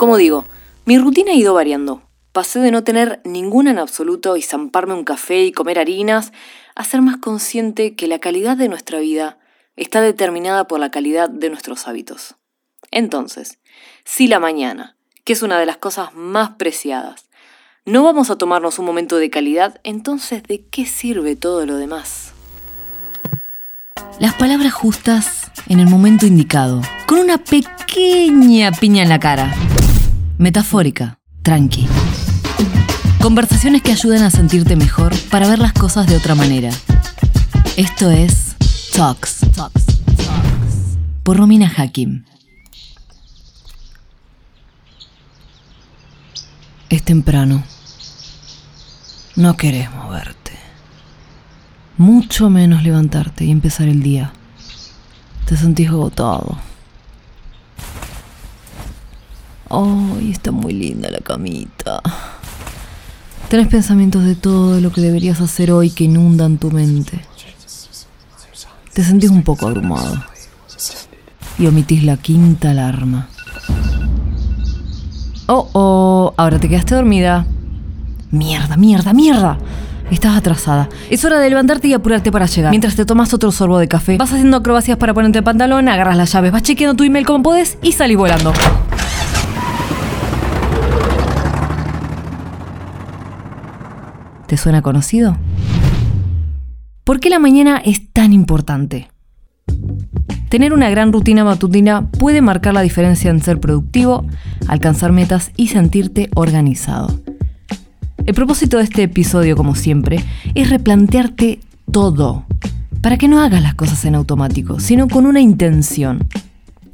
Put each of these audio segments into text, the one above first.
Como digo, mi rutina ha ido variando. Pasé de no tener ninguna en absoluto y zamparme un café y comer harinas a ser más consciente que la calidad de nuestra vida está determinada por la calidad de nuestros hábitos. Entonces, si la mañana, que es una de las cosas más preciadas, no vamos a tomarnos un momento de calidad, entonces ¿de qué sirve todo lo demás? Las palabras justas en el momento indicado, con una pequeña piña en la cara. Metafórica, tranqui. Conversaciones que ayuden a sentirte mejor para ver las cosas de otra manera. Esto es Talks, Talks, Talks. por Romina Hakim. Es temprano. No querés moverte. Mucho menos levantarte y empezar el día. Te sentís agotado. Ay, está muy linda la camita. Tenés pensamientos de todo lo que deberías hacer hoy que inundan tu mente. Te sentís un poco abrumado. Y omitís la quinta alarma. Oh, oh, ahora te quedaste dormida. Mierda, mierda, mierda. Estás atrasada. Es hora de levantarte y apurarte para llegar. Mientras te tomas otro sorbo de café, vas haciendo acrobacias para ponerte el pantalón, agarras las llaves, vas chequeando tu email como puedes y salís volando. ¿Te suena conocido? ¿Por qué la mañana es tan importante? Tener una gran rutina matutina puede marcar la diferencia en ser productivo, alcanzar metas y sentirte organizado. El propósito de este episodio, como siempre, es replantearte todo, para que no hagas las cosas en automático, sino con una intención,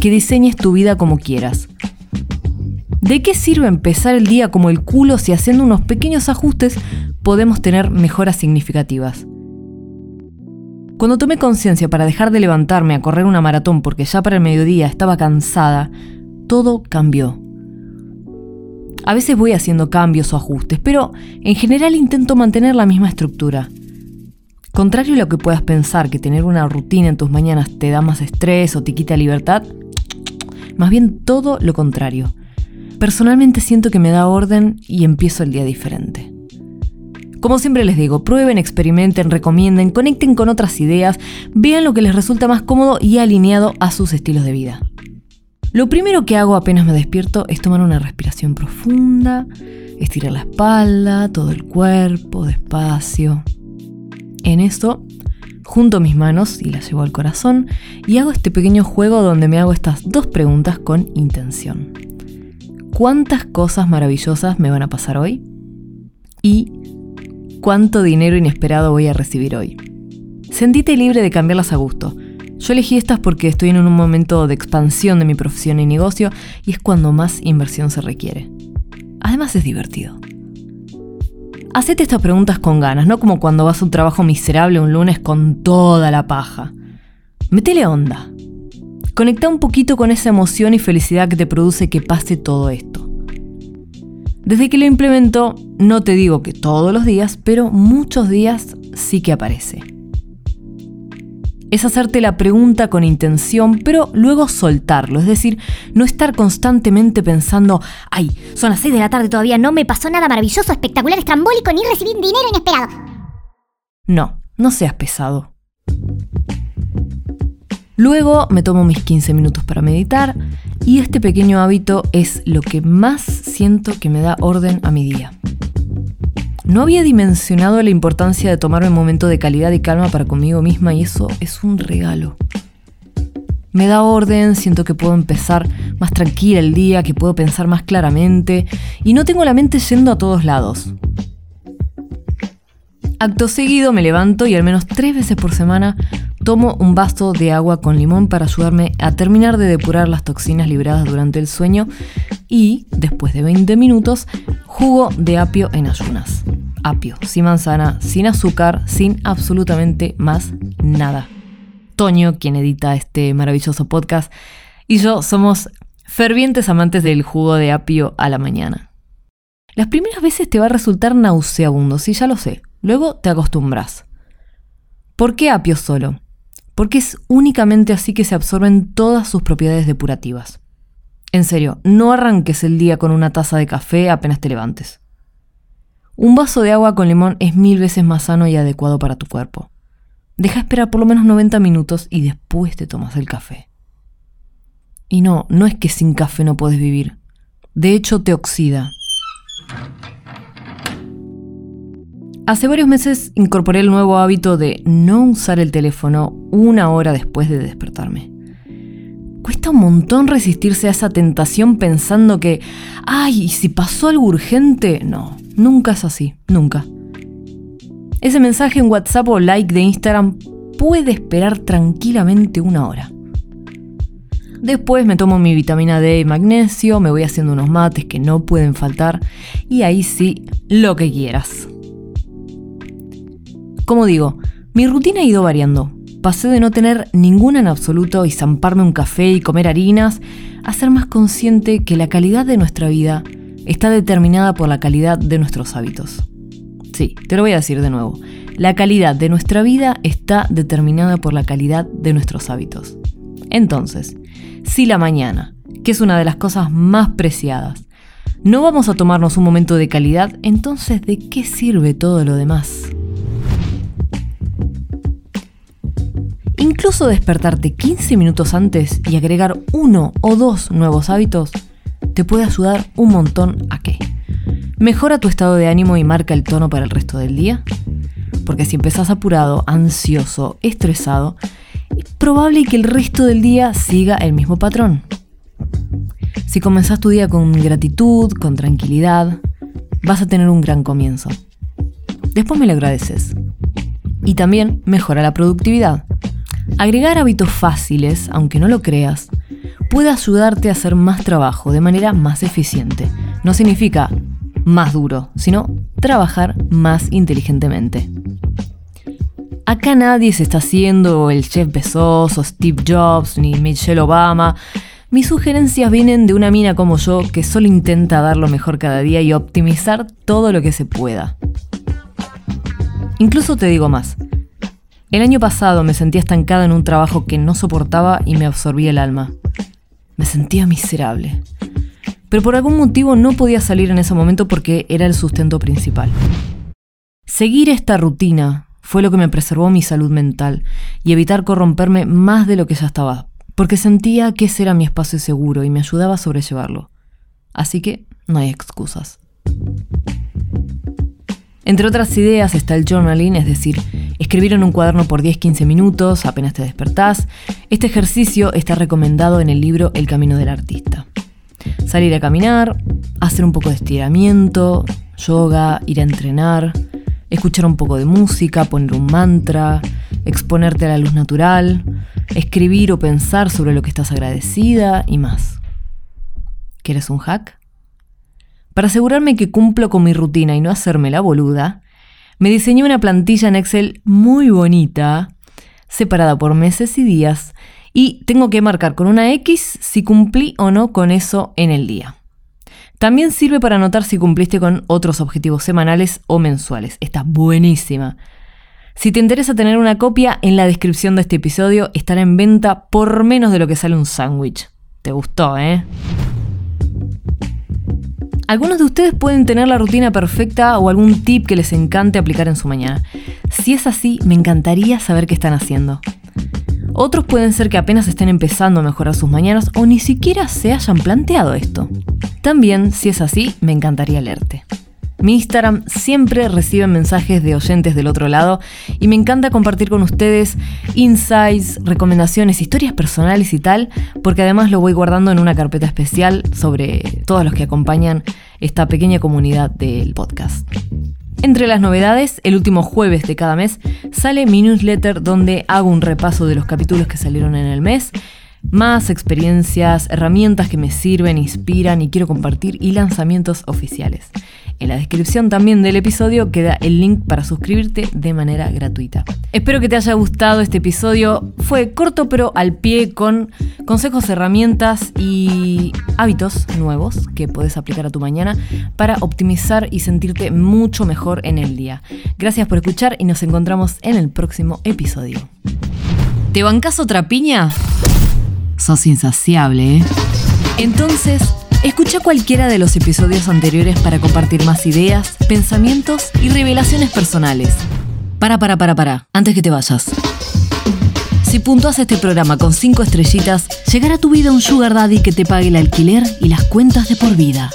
que diseñes tu vida como quieras, ¿De qué sirve empezar el día como el culo si haciendo unos pequeños ajustes podemos tener mejoras significativas? Cuando tomé conciencia para dejar de levantarme a correr una maratón porque ya para el mediodía estaba cansada, todo cambió. A veces voy haciendo cambios o ajustes, pero en general intento mantener la misma estructura. Contrario a lo que puedas pensar que tener una rutina en tus mañanas te da más estrés o te quita libertad, más bien todo lo contrario. Personalmente siento que me da orden y empiezo el día diferente. Como siempre les digo, prueben, experimenten, recomienden, conecten con otras ideas, vean lo que les resulta más cómodo y alineado a sus estilos de vida. Lo primero que hago apenas me despierto es tomar una respiración profunda, estirar la espalda, todo el cuerpo, despacio. En eso, junto mis manos y las llevo al corazón y hago este pequeño juego donde me hago estas dos preguntas con intención cuántas cosas maravillosas me van a pasar hoy y cuánto dinero inesperado voy a recibir hoy. Sentite libre de cambiarlas a gusto. Yo elegí estas porque estoy en un momento de expansión de mi profesión y negocio y es cuando más inversión se requiere. Además es divertido. Hacete estas preguntas con ganas, no como cuando vas a un trabajo miserable un lunes con toda la paja. Métele onda. Conecta un poquito con esa emoción y felicidad que te produce que pase todo esto. Desde que lo implemento, no te digo que todos los días, pero muchos días sí que aparece. Es hacerte la pregunta con intención, pero luego soltarlo. Es decir, no estar constantemente pensando, ay, son las 6 de la tarde todavía, no me pasó nada maravilloso, espectacular, estrambólico, ni recibí dinero inesperado. No, no seas pesado. Luego me tomo mis 15 minutos para meditar y este pequeño hábito es lo que más siento que me da orden a mi día. No había dimensionado la importancia de tomarme un momento de calidad y calma para conmigo misma y eso es un regalo. Me da orden, siento que puedo empezar más tranquila el día, que puedo pensar más claramente y no tengo la mente yendo a todos lados. Acto seguido me levanto y al menos tres veces por semana Tomo un vaso de agua con limón para ayudarme a terminar de depurar las toxinas liberadas durante el sueño y, después de 20 minutos, jugo de apio en ayunas. Apio, sin manzana, sin azúcar, sin absolutamente más nada. Toño, quien edita este maravilloso podcast, y yo somos fervientes amantes del jugo de apio a la mañana. Las primeras veces te va a resultar nauseabundo, sí, ya lo sé. Luego te acostumbras. ¿Por qué apio solo? Porque es únicamente así que se absorben todas sus propiedades depurativas. En serio, no arranques el día con una taza de café apenas te levantes. Un vaso de agua con limón es mil veces más sano y adecuado para tu cuerpo. Deja esperar por lo menos 90 minutos y después te tomas el café. Y no, no es que sin café no puedes vivir. De hecho, te oxida. Hace varios meses incorporé el nuevo hábito de no usar el teléfono una hora después de despertarme. Cuesta un montón resistirse a esa tentación pensando que, ay, ¿y si pasó algo urgente? No, nunca es así, nunca. Ese mensaje en WhatsApp o like de Instagram puede esperar tranquilamente una hora. Después me tomo mi vitamina D y magnesio, me voy haciendo unos mates que no pueden faltar y ahí sí, lo que quieras. Como digo, mi rutina ha ido variando. Pasé de no tener ninguna en absoluto y zamparme un café y comer harinas a ser más consciente que la calidad de nuestra vida está determinada por la calidad de nuestros hábitos. Sí, te lo voy a decir de nuevo. La calidad de nuestra vida está determinada por la calidad de nuestros hábitos. Entonces, si la mañana, que es una de las cosas más preciadas, no vamos a tomarnos un momento de calidad, entonces ¿de qué sirve todo lo demás? Incluso despertarte 15 minutos antes y agregar uno o dos nuevos hábitos te puede ayudar un montón a qué. Mejora tu estado de ánimo y marca el tono para el resto del día. Porque si empezás apurado, ansioso, estresado, es probable que el resto del día siga el mismo patrón. Si comenzás tu día con gratitud, con tranquilidad, vas a tener un gran comienzo. Después me lo agradeces. Y también mejora la productividad. Agregar hábitos fáciles, aunque no lo creas, puede ayudarte a hacer más trabajo de manera más eficiente. No significa más duro, sino trabajar más inteligentemente. Acá nadie se está haciendo el Jeff Bezos o Steve Jobs ni Michelle Obama. Mis sugerencias vienen de una mina como yo que solo intenta dar lo mejor cada día y optimizar todo lo que se pueda. Incluso te digo más, el año pasado me sentía estancada en un trabajo que no soportaba y me absorbía el alma. Me sentía miserable. Pero por algún motivo no podía salir en ese momento porque era el sustento principal. Seguir esta rutina fue lo que me preservó mi salud mental y evitar corromperme más de lo que ya estaba, porque sentía que ese era mi espacio seguro y me ayudaba a sobrellevarlo. Así que no hay excusas. Entre otras ideas está el journaling, es decir, escribir en un cuaderno por 10-15 minutos apenas te despertás. Este ejercicio está recomendado en el libro El Camino del Artista. Salir a caminar, hacer un poco de estiramiento, yoga, ir a entrenar, escuchar un poco de música, poner un mantra, exponerte a la luz natural, escribir o pensar sobre lo que estás agradecida y más. ¿Quieres un hack? Para asegurarme que cumplo con mi rutina y no hacerme la boluda, me diseñé una plantilla en Excel muy bonita, separada por meses y días, y tengo que marcar con una X si cumplí o no con eso en el día. También sirve para anotar si cumpliste con otros objetivos semanales o mensuales. Está buenísima. Si te interesa tener una copia, en la descripción de este episodio estará en venta por menos de lo que sale un sándwich. ¿Te gustó, eh? Algunos de ustedes pueden tener la rutina perfecta o algún tip que les encante aplicar en su mañana. Si es así, me encantaría saber qué están haciendo. Otros pueden ser que apenas estén empezando a mejorar sus mañanas o ni siquiera se hayan planteado esto. También, si es así, me encantaría leerte. Mi Instagram siempre recibe mensajes de oyentes del otro lado y me encanta compartir con ustedes insights, recomendaciones, historias personales y tal, porque además lo voy guardando en una carpeta especial sobre todos los que acompañan esta pequeña comunidad del podcast. Entre las novedades, el último jueves de cada mes sale mi newsletter donde hago un repaso de los capítulos que salieron en el mes más experiencias, herramientas que me sirven, inspiran y quiero compartir y lanzamientos oficiales. En la descripción también del episodio queda el link para suscribirte de manera gratuita. Espero que te haya gustado este episodio. Fue corto pero al pie con consejos, herramientas y hábitos nuevos que puedes aplicar a tu mañana para optimizar y sentirte mucho mejor en el día. Gracias por escuchar y nos encontramos en el próximo episodio. ¿Te bancas otra piña? Sos insaciable, ¿eh? Entonces, escucha cualquiera de los episodios anteriores para compartir más ideas, pensamientos y revelaciones personales. Para, para, para, para, antes que te vayas. Si puntúas este programa con 5 estrellitas, llegará a tu vida un sugar daddy que te pague el alquiler y las cuentas de por vida.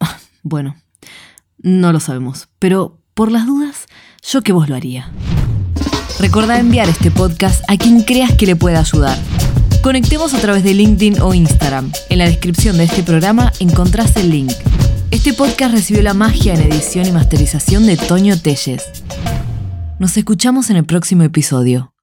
Ah, bueno, no lo sabemos, pero por las dudas, yo que vos lo haría. Recordá enviar este podcast a quien creas que le pueda ayudar. Conectemos a través de LinkedIn o Instagram. En la descripción de este programa encontrás el link. Este podcast recibió la magia en edición y masterización de Toño Telles. Nos escuchamos en el próximo episodio.